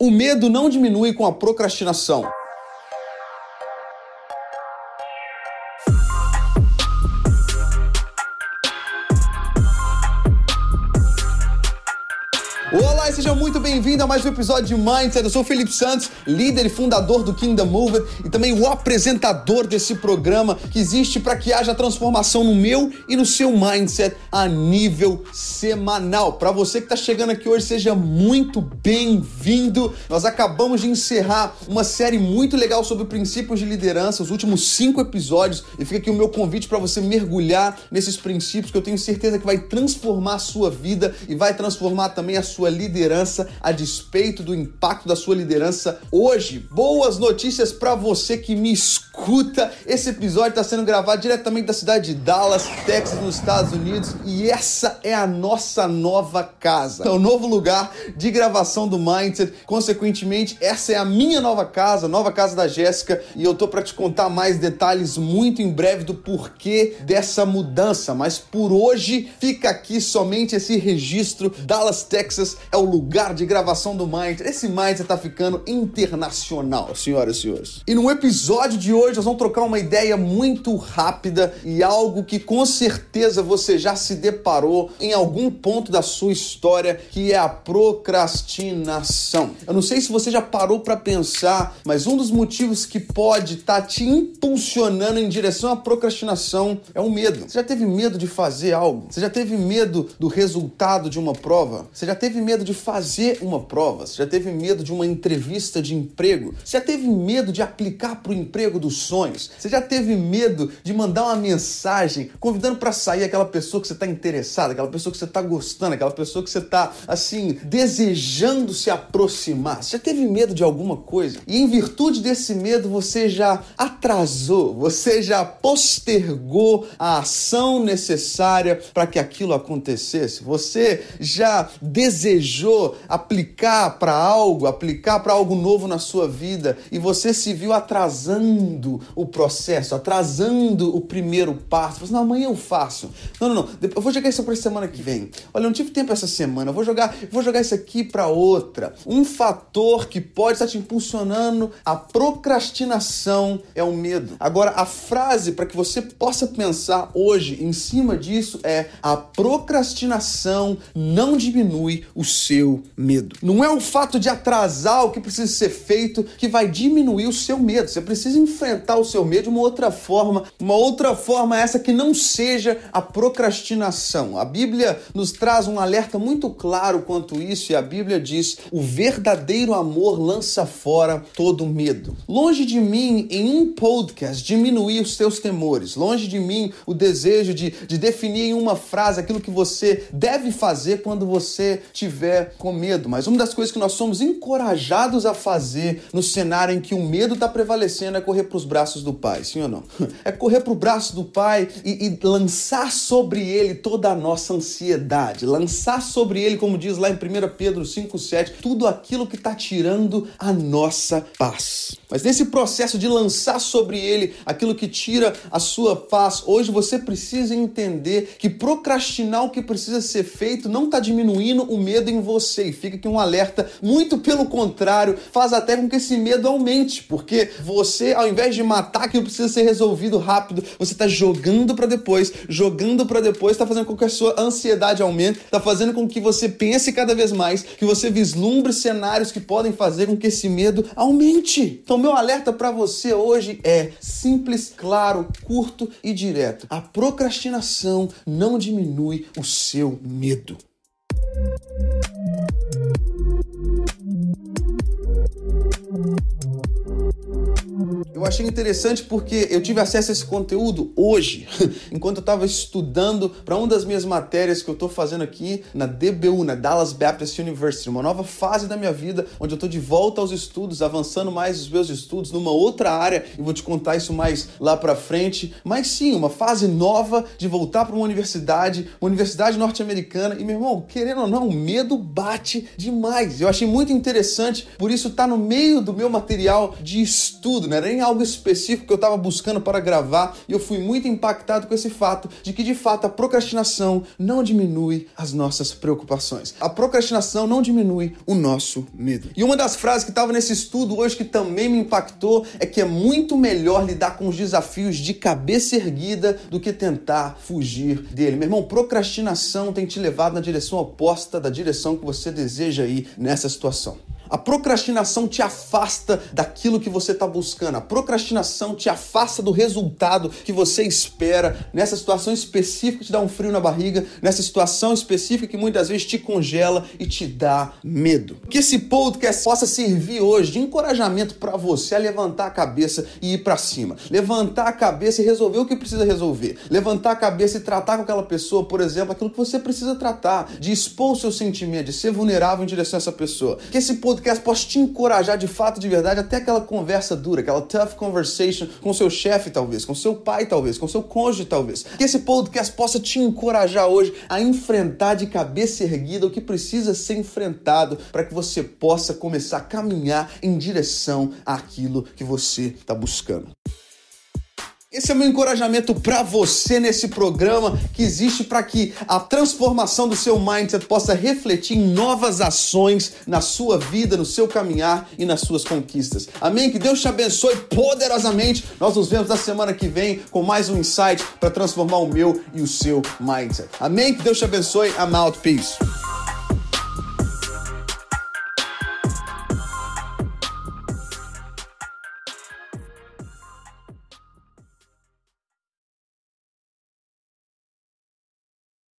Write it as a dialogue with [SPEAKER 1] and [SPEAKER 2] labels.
[SPEAKER 1] O medo não diminui com a procrastinação. Olá e seja muito bem-vindo a mais um episódio de Mindset. Eu sou o Felipe Santos, líder e fundador do Kingdom Mover e também o apresentador desse programa que existe para que haja transformação no meu e no seu mindset a nível semanal. Para você que está chegando aqui hoje, seja muito bem-vindo. Nós acabamos de encerrar uma série muito legal sobre princípios de liderança, os últimos cinco episódios, e fica aqui o meu convite para você mergulhar nesses princípios que eu tenho certeza que vai transformar a sua vida e vai transformar também a sua sua liderança a despeito do impacto da sua liderança hoje. Boas notícias para você que me escuta. Esse episódio está sendo gravado diretamente da cidade de Dallas, Texas, nos Estados Unidos, e essa é a nossa nova casa. É o novo lugar de gravação do Mindset. Consequentemente, essa é a minha nova casa, nova casa da Jéssica, e eu tô para te contar mais detalhes muito em breve do porquê dessa mudança, mas por hoje fica aqui somente esse registro Dallas, Texas é o lugar de gravação do Mind. Esse Mind está ficando internacional, senhoras e senhores. E no episódio de hoje nós vamos trocar uma ideia muito rápida e algo que com certeza você já se deparou em algum ponto da sua história, que é a procrastinação. Eu não sei se você já parou para pensar, mas um dos motivos que pode estar tá te impulsionando em direção à procrastinação é o medo. Você já teve medo de fazer algo? Você já teve medo do resultado de uma prova? Você já teve medo de fazer uma prova? Você já teve medo de uma entrevista de emprego? Você já teve medo de aplicar para o emprego dos sonhos? Você já teve medo de mandar uma mensagem convidando para sair aquela pessoa que você está interessado, aquela pessoa que você está gostando, aquela pessoa que você está assim desejando se aproximar? Você já teve medo de alguma coisa? E em virtude desse medo você já atrasou, você já postergou a ação necessária para que aquilo acontecesse? Você já desejou desejou aplicar para algo, aplicar para algo novo na sua vida e você se viu atrasando o processo, atrasando o primeiro passo. Você, não, amanhã eu faço. Não, não, não. Eu vou jogar isso para semana que vem. Olha, eu não tive tempo essa semana. Eu vou jogar, vou jogar isso aqui para outra. Um fator que pode estar te impulsionando a procrastinação é o medo. Agora, a frase para que você possa pensar hoje em cima disso é: a procrastinação não diminui o seu medo. Não é o fato de atrasar o que precisa ser feito que vai diminuir o seu medo. Você precisa enfrentar o seu medo de uma outra forma, uma outra forma essa que não seja a procrastinação. A Bíblia nos traz um alerta muito claro quanto isso e a Bíblia diz: "O verdadeiro amor lança fora todo medo". Longe de mim em um podcast diminuir os seus temores. Longe de mim o desejo de, de definir em uma frase aquilo que você deve fazer quando você tiver estiver com medo. Mas uma das coisas que nós somos encorajados a fazer no cenário em que o medo está prevalecendo é correr para os braços do Pai, sim ou não? É correr para o braço do Pai e, e lançar sobre ele toda a nossa ansiedade, lançar sobre ele, como diz lá em 1 Pedro 5,7, tudo aquilo que está tirando a nossa paz. Mas nesse processo de lançar sobre ele aquilo que tira a sua paz, hoje você precisa entender que procrastinar o que precisa ser feito não está diminuindo o medo medo em você. E fica aqui um alerta, muito pelo contrário, faz até com que esse medo aumente, porque você, ao invés de matar aquilo precisa ser resolvido rápido, você está jogando para depois, jogando para depois, está fazendo com que a sua ansiedade aumente, está fazendo com que você pense cada vez mais, que você vislumbre cenários que podem fazer com que esse medo aumente. Então, meu alerta para você hoje é simples, claro, curto e direto. A procrastinação não diminui o seu medo. Thank you. Eu achei interessante porque eu tive acesso a esse conteúdo hoje, enquanto eu estava estudando para uma das minhas matérias que eu estou fazendo aqui na DBU, na Dallas Baptist University, uma nova fase da minha vida, onde eu estou de volta aos estudos, avançando mais os meus estudos numa outra área, e vou te contar isso mais lá para frente. Mas sim, uma fase nova de voltar para uma universidade, uma universidade norte-americana, e meu irmão, querendo ou não, o medo bate demais. Eu achei muito interessante, por isso tá no meio do meu material de estudo, não era nem algo algo específico que eu estava buscando para gravar e eu fui muito impactado com esse fato de que de fato a procrastinação não diminui as nossas preocupações. A procrastinação não diminui o nosso medo. E uma das frases que estava nesse estudo hoje que também me impactou é que é muito melhor lidar com os desafios de cabeça erguida do que tentar fugir dele. Meu irmão, procrastinação tem te levado na direção oposta da direção que você deseja ir nessa situação. A procrastinação te afasta daquilo que você está buscando. A procrastinação te afasta do resultado que você espera nessa situação específica que te dá um frio na barriga, nessa situação específica que muitas vezes te congela e te dá medo. Que esse podcast possa servir hoje de encorajamento para você a levantar a cabeça e ir para cima. Levantar a cabeça e resolver o que precisa resolver. Levantar a cabeça e tratar com aquela pessoa, por exemplo, aquilo que você precisa tratar, de expor o seu sentimento, de ser vulnerável em direção a essa pessoa. Que esse podcast podcast possa te encorajar de fato, de verdade, até aquela conversa dura, aquela tough conversation com seu chefe, talvez, com seu pai, talvez, com seu cônjuge, talvez. Que esse podcast possa te encorajar hoje a enfrentar de cabeça erguida o que precisa ser enfrentado para que você possa começar a caminhar em direção àquilo que você está buscando. Esse é o meu encorajamento para você nesse programa que existe para que a transformação do seu mindset possa refletir em novas ações na sua vida, no seu caminhar e nas suas conquistas. Amém? Que Deus te abençoe poderosamente. Nós nos vemos na semana que vem com mais um insight para transformar o meu e o seu mindset. Amém? Que Deus te abençoe. I'm out. Peace.